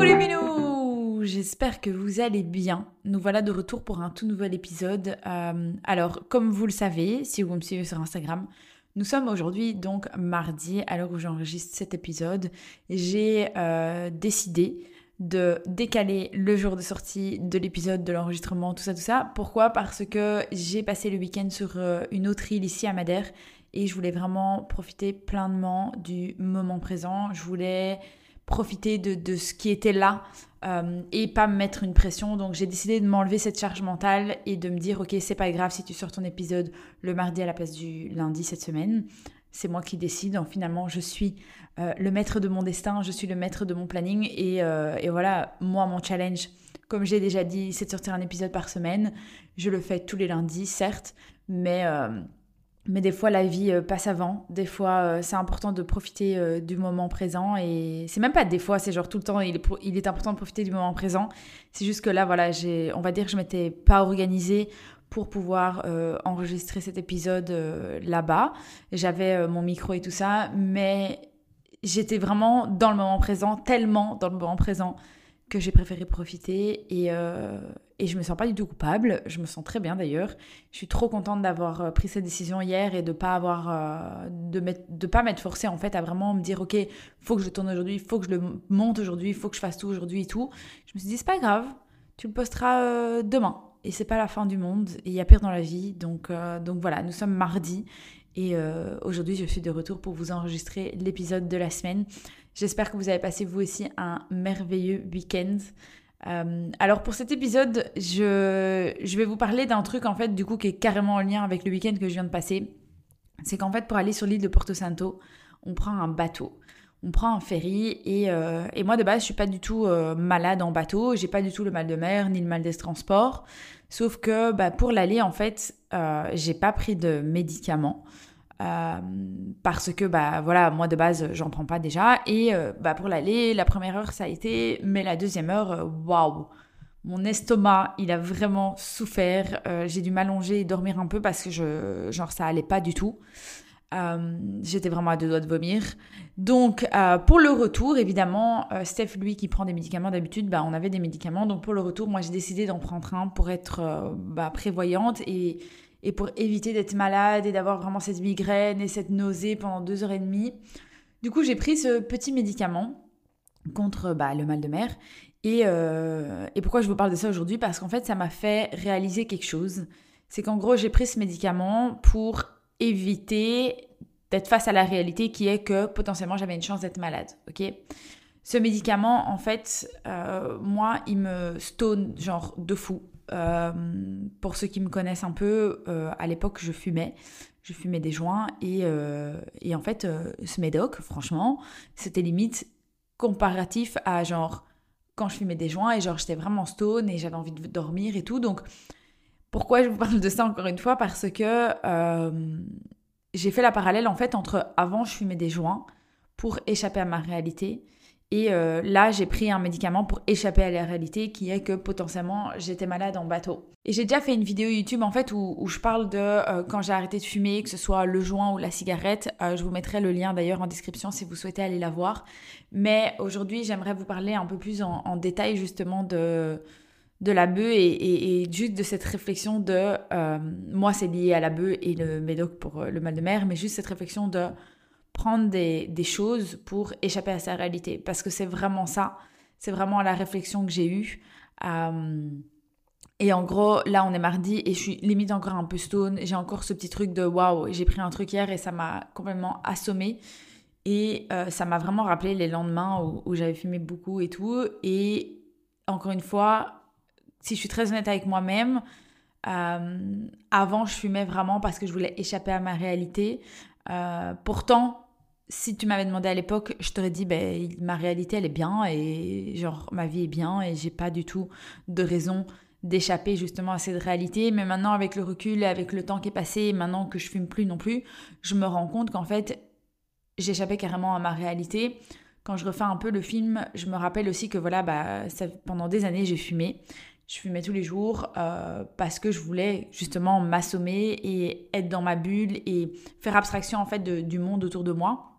Coucou les minous J'espère que vous allez bien. Nous voilà de retour pour un tout nouvel épisode. Euh, alors, comme vous le savez, si vous me suivez sur Instagram, nous sommes aujourd'hui donc mardi, à l'heure où j'enregistre cet épisode. J'ai euh, décidé de décaler le jour de sortie de l'épisode, de l'enregistrement, tout ça, tout ça. Pourquoi? Parce que j'ai passé le week-end sur euh, une autre île ici à Madère et je voulais vraiment profiter pleinement du moment présent. Je voulais profiter de, ce qui était là euh, et pas me mettre une pression. Donc j'ai décidé de m'enlever cette charge mentale et de me dire ok c'est pas grave si tu sors ton épisode le mardi à la place du lundi cette semaine. C'est moi qui décide. Donc, finalement je suis euh, le maître de mon destin, je suis le maître de mon planning et, euh, et voilà moi mon challenge. Comme j'ai déjà dit, c'est de sortir un épisode par semaine. Je le fais tous les lundis, certes, mais mais des fois, la vie euh, passe avant. Des fois, euh, c'est important de profiter euh, du moment présent. Et c'est même pas des fois, c'est genre tout le temps, il est, important de profiter du moment présent. C'est juste que là, voilà, on va dire que je m'étais pas organisée pour pouvoir enregistrer cet épisode là-bas. J'avais mon micro et tout ça, mais j'étais vraiment dans le moment présent, tellement dans le moment présent que j'ai préféré profiter et, et je me sens pas du tout coupable, je me sens très bien d'ailleurs. Je suis trop contente d'avoir euh, pris cette décision hier et de pas avoir euh, de de pas m'être forcée en fait à vraiment me dire OK, faut que je tourne aujourd'hui, faut que je le monte aujourd'hui, faut que je fasse tout aujourd'hui et tout. Je me suis dit c'est pas grave, tu le posteras euh, demain et c'est pas la fin du monde il y a pire dans la vie. Donc donc voilà, nous sommes mardi et aujourd'hui je suis de retour pour vous enregistrer l'épisode de la semaine. J'espère que vous avez passé vous aussi un merveilleux week-end. Euh, alors pour cet épisode, je, vais vous parler d'un truc en fait du coup qui est carrément en lien avec le week-end que je viens de passer. C'est qu'en fait pour aller sur l'île de Porto Santo, on prend un bateau. On prend un ferry et, euh, moi de base je suis pas du tout euh, malade en bateau, j'ai pas du tout le mal de mer ni le mal des transports. Sauf que bah, pour l'aller en fait j'ai pas pris de médicaments. Euh, parce que bah voilà moi de base j'en prends pas déjà. Et euh, bah pour l'aller la première heure ça a été mais la deuxième heure euh, waouh. Mon estomac il a vraiment souffert. J'ai dû m'allonger et dormir un peu parce que je genre ça allait pas du tout. J'étais vraiment à deux doigts de vomir. Donc pour le retour évidemment Steph lui qui prend des médicaments d'habitude bah on avait des médicaments. Donc pour le retour moi j'ai décidé d'en prendre un pour être bah, prévoyante et et pour éviter d'être malade et d'avoir vraiment cette migraine et cette nausée pendant deux heures et demie. Du coup, j'ai pris ce petit médicament contre bah, le mal de mer. Et, euh, et pourquoi je vous parle de ça aujourd'hui? Parce qu'en fait, ça m'a fait réaliser quelque chose. C'est qu'en gros, j'ai pris ce médicament pour éviter d'être face à la réalité qui est que potentiellement j'avais une chance d'être malade. Ok? Ce médicament, en fait, euh, moi, il me stone genre de fou. Euh, pour ceux qui me connaissent un peu, euh, à l'époque, je fumais. Je fumais des joints. Et, euh, et en fait, ce médoc, franchement, c'était limite comparatif à genre quand je fumais des joints et genre j'étais vraiment stone et j'avais envie de dormir et tout. Donc, pourquoi je vous parle de ça encore une fois? Parce que j'ai fait la parallèle en fait entre avant je fumais des joints pour échapper à ma réalité et euh, là, j'ai pris un médicament pour échapper à la réalité qui est que potentiellement j'étais malade en bateau. Et j'ai déjà fait une vidéo YouTube en fait où, je parle de euh, quand j'ai arrêté de fumer, que ce soit le joint ou la cigarette. Euh, je vous mettrai le lien d'ailleurs en description si vous souhaitez aller la voir. Mais aujourd'hui, j'aimerais vous parler un peu plus en, détail justement de, de la bœuf et, et, juste de cette réflexion de moi c'est lié à la bœuf et le médoc pour le mal de mer, mais juste cette réflexion de prendre des, choses pour échapper à sa réalité. Parce que c'est vraiment ça, c'est vraiment la réflexion que j'ai eue. Euh, et en gros, là, on est mardi et je suis limite encore un peu stone. J'ai encore ce petit truc de waouh, j'ai pris un truc hier et ça m'a complètement assommé. Et euh, ça m'a vraiment rappelé les lendemains où, j'avais fumé beaucoup et tout. Et encore une fois, si je suis très honnête avec moi-même, euh, avant, je fumais vraiment parce que je voulais échapper à ma réalité. Pourtant, si tu m'avais demandé à l'époque, je t'aurais dit, ben, ma réalité, elle est bien et genre, ma vie est bien et j'ai pas du tout de raison d'échapper justement à cette réalité. Mais maintenant, avec le recul avec le temps qui est passé, maintenant que je fume plus non plus, je me rends compte qu'en fait, j'échappais carrément à ma réalité. Quand je refais un peu le film, je me rappelle aussi que voilà, bah, pendant des années, j'ai fumé. Je fumais tous les jours euh, parce que je voulais justement m'assommer et être dans ma bulle et faire abstraction en fait du monde autour de moi.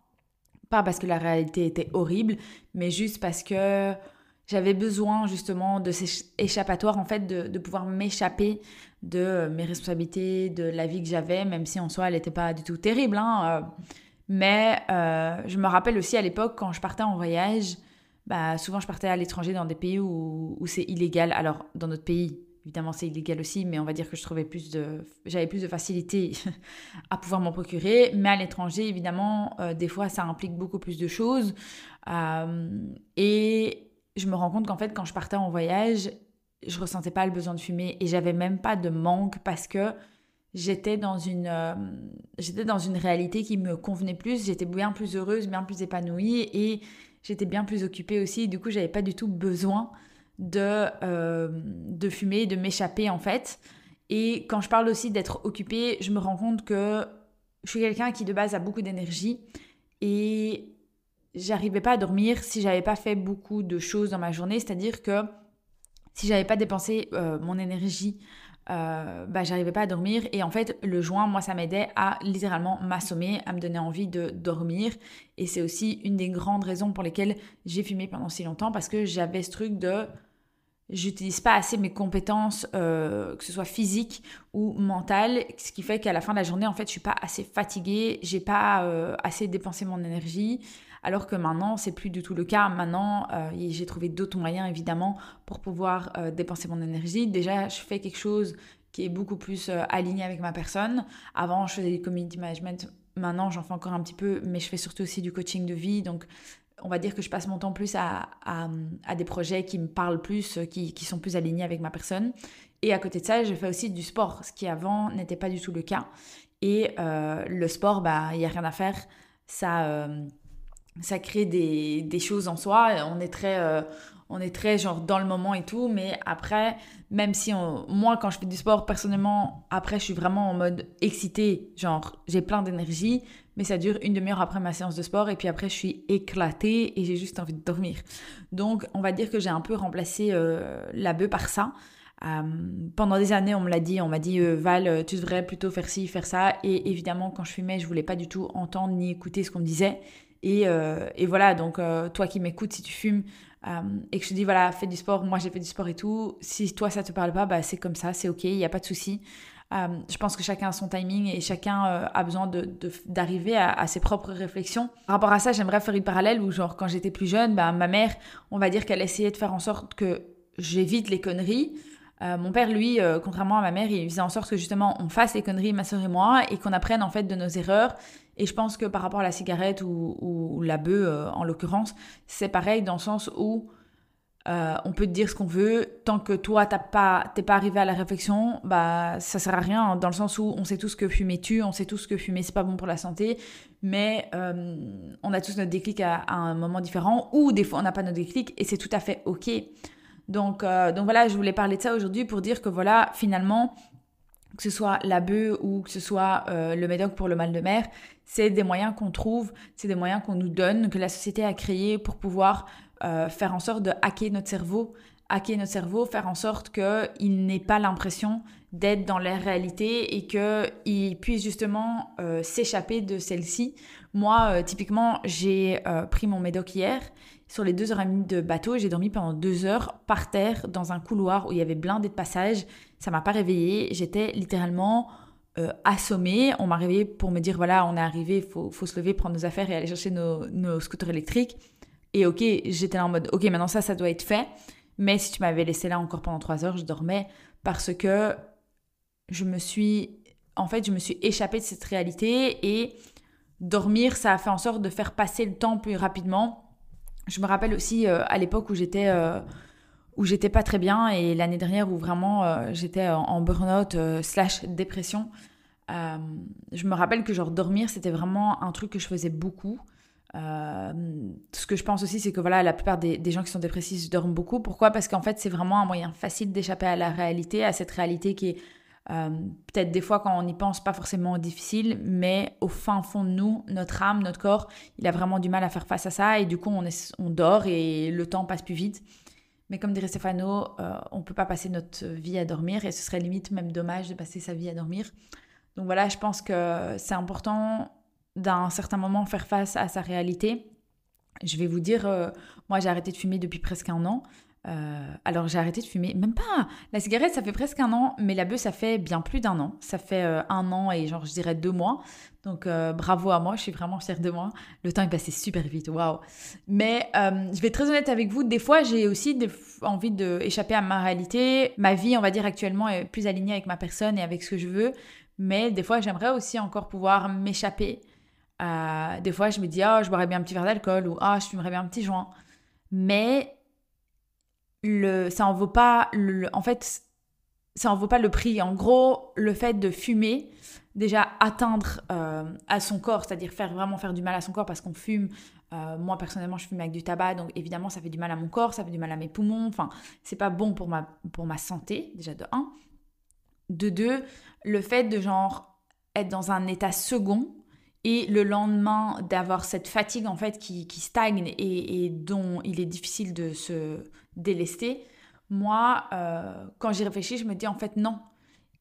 Pas parce que la réalité était horrible, mais juste parce que j'avais besoin justement de ces échappatoires, en fait, de, pouvoir m'échapper de mes responsabilités, de la vie que j'avais, même si en soi, elle n'était pas du tout terrible. Hein, euh. mais euh, je me rappelle aussi à l'époque, quand je partais en voyage, bah, souvent je partais à l'étranger dans des pays où, où c'est illégal. Alors, dans notre pays, évidemment c'est illégal aussi, mais on va dire que je trouvais plus de, j'avais plus de facilité à pouvoir m'en procurer. Mais à l'étranger, évidemment, euh, des fois ça implique beaucoup plus de choses. et je me rends compte qu'en fait, quand je partais en voyage, je ressentais pas le besoin de fumer et j'avais même pas de manque parce que j'étais dans une euh, j'étais dans une réalité qui me convenait plus, j'étais bien plus heureuse, bien plus épanouie et j'étais bien plus occupée aussi. Du coup, j'avais pas du tout besoin de euh, de fumer, de m'échapper en fait. Et quand je parle aussi d'être occupée, je me rends compte que je suis quelqu'un qui de base a beaucoup d'énergie et j'arrivais pas à dormir si j'avais pas fait beaucoup de choses dans ma journée, c'est-à-dire que si j'avais pas dépensé euh, mon énergie, euh, bah j'arrivais pas à dormir et en fait le joint moi ça m'aidait à littéralement m'assommer, à me donner envie de dormir. Et c'est aussi une des grandes raisons pour lesquelles j'ai fumé pendant si longtemps parce que j'avais ce truc de j'utilise pas assez mes compétences, euh, que ce soit physiques ou mentales, ce qui fait qu'à la fin de la journée, en fait, je suis pas assez fatiguée, j'ai pas euh, assez dépensé mon énergie, alors que maintenant, c'est plus du tout le cas. Maintenant, euh, j'ai trouvé d'autres moyens, évidemment, pour pouvoir euh, dépenser mon énergie. Déjà, je fais quelque chose qui est beaucoup plus euh, aligné avec ma personne. Avant, je faisais du community management. Maintenant, j'en fais encore un petit peu, mais je fais surtout aussi du coaching de vie. Donc, on va dire que je passe mon temps plus à, à, des projets qui me parlent plus, qui, qui, sont plus alignés avec ma personne. Et à côté de ça, je fais aussi du sport, ce qui avant n'était pas du tout le cas. Et le sport, bah, il n'y a rien à faire. Ça, ça crée des, des, choses en soi. On est très, euh, on est très genre dans le moment et tout, mais après, même si on, moi quand je fais du sport personnellement, après je suis vraiment en mode excité, genre j'ai plein d'énergie, mais ça dure une demi-heure après ma séance de sport et puis après je suis éclatée et j'ai juste envie de dormir. Donc on va dire que j'ai un peu remplacé euh, la bœuf par ça. Euh, pendant des années, on me l'a dit, on m'a dit Val, tu devrais plutôt faire ci, faire ça. Et évidemment, quand je fumais, je voulais pas du tout entendre ni écouter ce qu'on me disait. Euh, et, voilà, donc euh, toi qui m'écoutes, si tu fumes euh, et que je te dis, voilà, fais du sport, moi j'ai fait du sport et tout, si toi ça te parle pas, bah, c'est comme ça, c'est ok, il n'y a pas de souci. je pense que chacun a son timing et chacun a besoin d'arriver de, à, ses propres réflexions. Par rapport à ça, j'aimerais faire une parallèle où, genre, quand j'étais plus jeune, bah, ma mère, on va dire qu'elle essayait de faire en sorte que j'évite les conneries. Mon père, lui, contrairement à ma mère, il faisait en sorte que justement on fasse les conneries, ma soeur et moi, et qu'on apprenne en fait de nos erreurs. Et je pense que par rapport à la cigarette ou, la bœuf euh, en l'occurrence, c'est pareil dans le sens où euh, on peut te dire ce qu'on veut, tant que toi t'as pas, t'es pas arrivé à la réflexion, bah ça sert à rien, dans le sens où on sait tous que fumer tue, on sait tous que fumer c'est pas bon pour la santé, mais euh, on a tous notre déclic à, un moment différent, ou des fois on n'a pas notre déclic et c'est tout à fait ok. Donc, donc voilà, je voulais parler de ça aujourd'hui pour dire que voilà, finalement, que ce soit la bœuf ou que ce soit le médoc pour le mal de mer, c'est des moyens qu'on trouve, c'est des moyens qu'on nous donne, que la société a créés pour pouvoir euh, faire en sorte de hacker notre cerveau, hacker notre cerveau, faire en sorte qu'il n'ait pas l'impression d'être dans la réalité et qu'il puisse justement euh, s'échapper de celle-ci. Moi, euh, typiquement, j'ai pris mon médoc hier. Sur les deux heures et demie de bateau, j'ai dormi pendant deux heures par terre dans un couloir où il y avait blindé de passages. Ça m'a pas réveillée. J'étais littéralement euh, assommée. On m'a réveillée pour me dire voilà, on est arrivé, il faut, se lever, prendre nos affaires et aller chercher nos, scooters électriques. Et ok, j'étais là en mode ok, maintenant ça, ça doit être fait. Mais si tu m'avais laissé là encore pendant trois heures, je dormais parce que je me suis. En fait, je me suis échappée de cette réalité et dormir, ça a fait en sorte de faire passer le temps plus rapidement. Je me rappelle aussi euh, à l'époque où j'étais. Euh, où j'étais pas très bien et l'année dernière où vraiment euh, j'étais en burn-out slash dépression. Je me rappelle que genre dormir c'était vraiment un truc que je faisais beaucoup. ce que je pense aussi c'est que voilà la plupart des, des, gens qui sont dépressifs dorment beaucoup. Pourquoi? Parce qu'en fait c'est vraiment un moyen facile d'échapper à la réalité, à cette réalité qui est peut-être des fois quand on y pense pas forcément difficile, mais au fin fond de nous, notre âme, notre corps, il a vraiment du mal à faire face à ça et du coup on, est, on dort et le temps passe plus vite. Mais comme dirait Stefano, euh, on ne peut pas passer notre vie à dormir et ce serait limite même dommage de passer sa vie à dormir. Donc voilà, je pense que c'est important d'un certain moment faire face à sa réalité Je vais vous dire, euh, moi j'ai arrêté de fumer depuis presque un an. Euh, alors j'ai arrêté de fumer, même pas. La cigarette, ça fait presque un an, mais la bœuf, ça fait bien plus d'un an. Ça fait euh, un an et genre je dirais deux mois. Donc bravo à moi, je suis vraiment fière de moi. Le temps est passé super vite, waouh. Mais je vais être très honnête avec vous, des fois j'ai aussi envie d'échapper à ma réalité. Ma vie, on va dire actuellement, est plus alignée avec ma personne et avec ce que je veux. Mais des fois j'aimerais aussi encore pouvoir m'échapper euh, des fois, je me dis, oh, je boirais bien un petit verre d'alcool ou ah, je fumerais bien un petit joint. Mais le, ça en vaut pas. Le, en fait, ça en vaut pas le prix. En gros, le fait de fumer, déjà atteindre euh, à son corps, c'est-à-dire faire vraiment faire du mal à son corps parce qu'on fume. Euh, moi personnellement, je fume avec du tabac, donc évidemment, ça fait du mal à mon corps, ça fait du mal à mes poumons. Enfin, c'est pas bon pour ma pour ma santé déjà de un. De deux, le fait de genre être dans un état second et le lendemain d'avoir cette fatigue en fait qui, stagne et, dont il est difficile de se délester, moi, euh, quand j'y réfléchis, je me dis en fait non.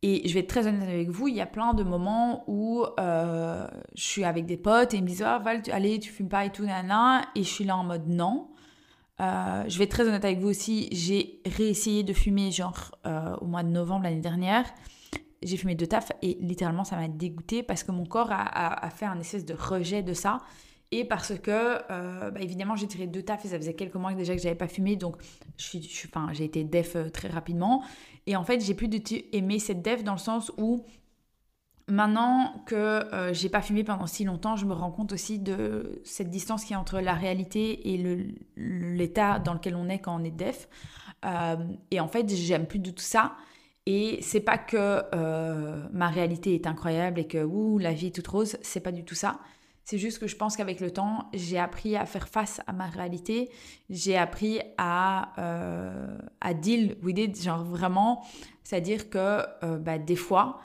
Et je vais être très honnête avec vous, il y a plein de moments où euh, je suis avec des potes et ils me disent ah, Val, allez, tu fumes pas et tout, nana. Et je suis là en mode non. Euh, je vais être très honnête avec vous aussi, j'ai réessayé de fumer genre au mois de novembre l'année dernière j'ai fumé deux taf et littéralement ça m'a dégoûté parce que mon corps a, fait un espèce de rejet de ça et parce que euh, bah, évidemment j'ai tiré deux taf et ça faisait quelques mois déjà que j'avais pas fumé donc je suis, enfin, j'ai été def euh, très rapidement. Et en fait j'ai plus aimé cette def dans le sens où maintenant que euh, j'ai pas fumé pendant si longtemps je me rends compte aussi de cette distance qui est entre la réalité et l'état dans lequel on est quand on est def. Et en fait j'aime plus du tout ça. Et c'est pas que euh, ma réalité est incroyable et que ouh, la vie est toute rose, c'est pas du tout ça. C'est juste que je pense qu'avec le temps, j'ai appris à faire face à ma réalité. J'ai appris à, euh, deal with it, genre vraiment. C'est-à-dire que euh, bah, des fois,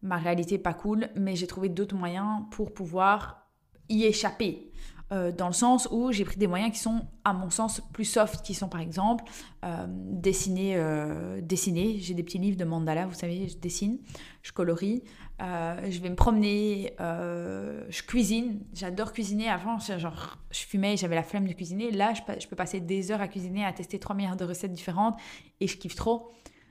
ma réalité est pas cool, mais j'ai trouvé d'autres moyens pour pouvoir y échapper. Euh, dans le sens où j'ai pris des moyens qui sont, à mon sens, plus soft, qui sont par exemple dessiner. Dessiner. J'ai des petits livres de mandala, vous savez, je dessine, je colorie, je vais me promener, je cuisine. J'adore cuisiner. Avant, genre, je fumais, j'avais la flemme de cuisiner. Là, je, peux passer des heures à cuisiner, à tester trois milliards de recettes différentes et je kiffe trop.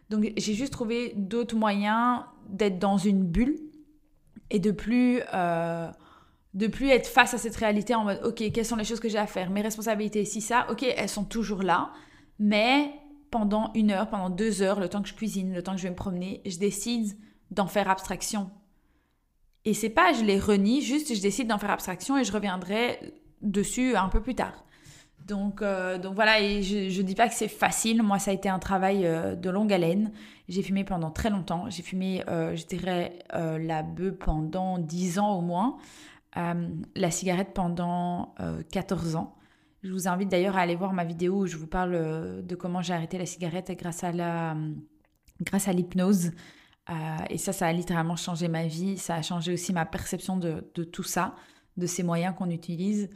Donc, j'ai juste trouvé d'autres moyens d'être dans une bulle et de plus de plus être face à cette réalité en mode ok quelles sont les choses que j'ai à faire? Mes responsabilités si ça ok elles sont toujours là mais pendant une heure pendant deux heures le temps que je cuisine le temps que je vais me promener je décide d'en faire abstraction et c'est pas je les renie juste je décide d'en faire abstraction et je reviendrai dessus un peu plus tard donc, euh, donc voilà, et je, je dis pas que c'est facile. Moi, ça a été un travail euh, de longue haleine. J'ai fumé pendant très longtemps. J'ai fumé, euh, je dirais, la bœuf pendant dix ans au moins. La cigarette pendant 14 euh, ans. Je vous invite d'ailleurs à aller voir ma vidéo où je vous parle de comment j'ai arrêté la cigarette grâce à la grâce à l'hypnose. Et ça, ça a littéralement changé ma vie. Ça a changé aussi ma perception de, tout ça, de ces moyens qu'on utilise.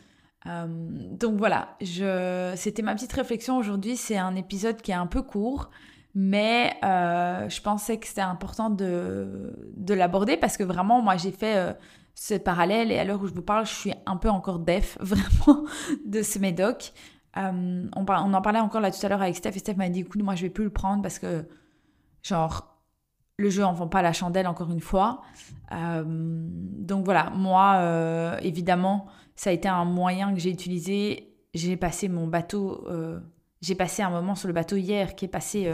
donc voilà, je... c'était ma petite réflexion aujourd'hui. C'est un épisode qui est un peu court, mais je pensais que c'était important de, de l'aborder parce que vraiment, moi, j'ai fait ce parallèle et à l'heure où je vous parle, je suis un peu encore def vraiment de ce médoc. Euh, on, on, en parlait encore là tout à l'heure avec Steph et Steph m'a dit écoute, moi je vais plus le prendre parce que, genre, le jeu en vend pas la chandelle encore une fois. Euh, donc voilà, moi, euh, évidemment, ça a été un moyen que j'ai utilisé. J'ai passé mon bateau, j'ai passé un moment sur le bateau hier qui est passé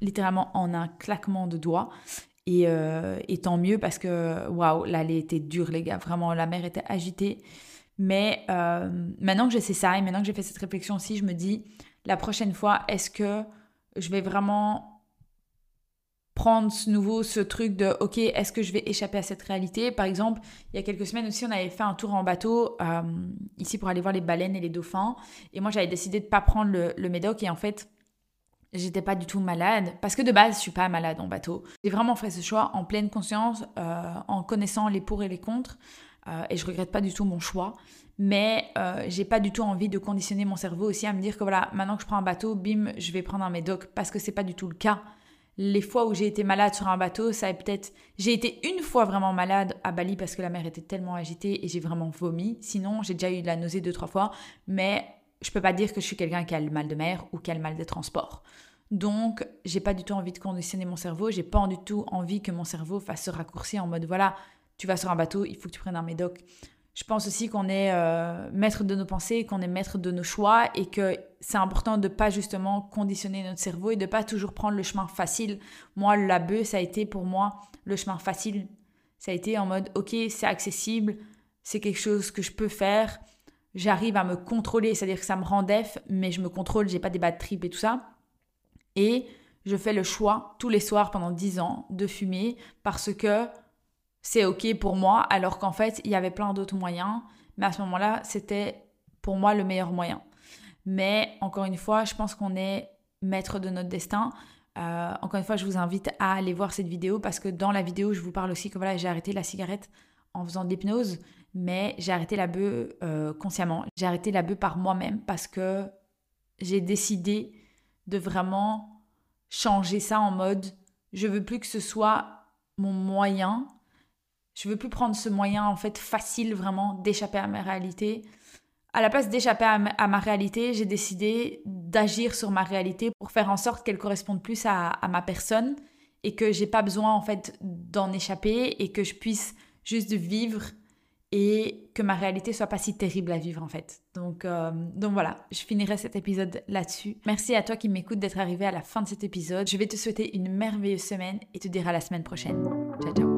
littéralement en un claquement de doigts. Euh, et, tant mieux parce que, waouh, l'allée était dure, les gars. Vraiment, la mer était agitée. Mais euh, maintenant que je sais ça et maintenant que j'ai fait cette réflexion aussi, je me dis, la prochaine fois, est-ce que je vais vraiment prendre ce nouveau, ce truc de, ok, est-ce que je vais échapper à cette réalité? Par exemple, il y a quelques semaines aussi, on avait fait un tour en bateau euh, ici pour aller voir les baleines et les dauphins. Et moi, j'avais décidé de pas prendre le, le médoc. Et en fait, J'étais pas du tout malade, parce que de base, je suis pas malade en bateau. J'ai vraiment fait ce choix en pleine conscience, euh, en connaissant les pour et les contre, euh, et je regrette pas du tout mon choix. Mais euh, j'ai pas du tout envie de conditionner mon cerveau aussi à me dire que voilà, maintenant que je prends un bateau, bim, je vais prendre un médoc, parce que c'est pas du tout le cas. Les fois où j'ai été malade sur un bateau, ça a peut-être. J'ai été une fois vraiment malade à Bali parce que la mer était tellement agitée et j'ai vraiment vomi. Sinon, j'ai déjà eu de la nausée deux, trois fois. Mais je peux pas dire que je suis quelqu'un qui a le mal de mer ou qui a le mal des transports. Donc, j'ai pas du tout envie de conditionner mon cerveau, j'ai pas du tout envie que mon cerveau fasse ce raccourci en mode voilà, tu vas sur un bateau, il faut que tu prennes un médoc. Je pense aussi qu'on est euh, maître de nos pensées, qu'on est maître de nos choix et que c'est important de pas justement conditionner notre cerveau et de pas toujours prendre le chemin facile. Moi, la bœuf, ça a été pour moi le chemin facile. Ça a été en mode ok, c'est accessible, c'est quelque chose que je peux faire. J'arrive à me contrôler, c'est-à-dire que ça me rend def, mais je me contrôle, j'ai pas des bad trips et tout ça. Et je fais le choix tous les soirs pendant 10 ans de fumer parce que c'est ok pour moi, alors qu'en fait, il y avait plein d'autres moyens. Mais à ce moment-là, c'était pour moi le meilleur moyen. Mais encore une fois, je pense qu'on est maître de notre destin. Euh, encore une fois, je vous invite à aller voir cette vidéo parce que dans la vidéo, je vous parle aussi que voilà, j'ai arrêté la cigarette en faisant de l'hypnose, mais j'ai arrêté la bœuf euh, consciemment. J'ai arrêté la bœuf par moi-même parce que j'ai décidé de vraiment changer ça en mode je veux plus que ce soit mon moyen. Je veux plus prendre ce moyen en fait facile vraiment d'échapper à ma réalité. À la place d'échapper à, ma réalité, j'ai décidé d'agir sur ma réalité pour faire en sorte qu'elle corresponde plus à, ma personne et que j'ai pas besoin en fait d'en échapper et que je puisse juste vivre et que ma réalité soit pas si terrible à vivre en fait. Donc, euh, donc voilà, je finirai cet épisode là-dessus. Merci à toi qui m'écoute d'être arrivé à la fin de cet épisode. Je vais te souhaiter une merveilleuse semaine et te dire à la semaine prochaine. Ciao ciao.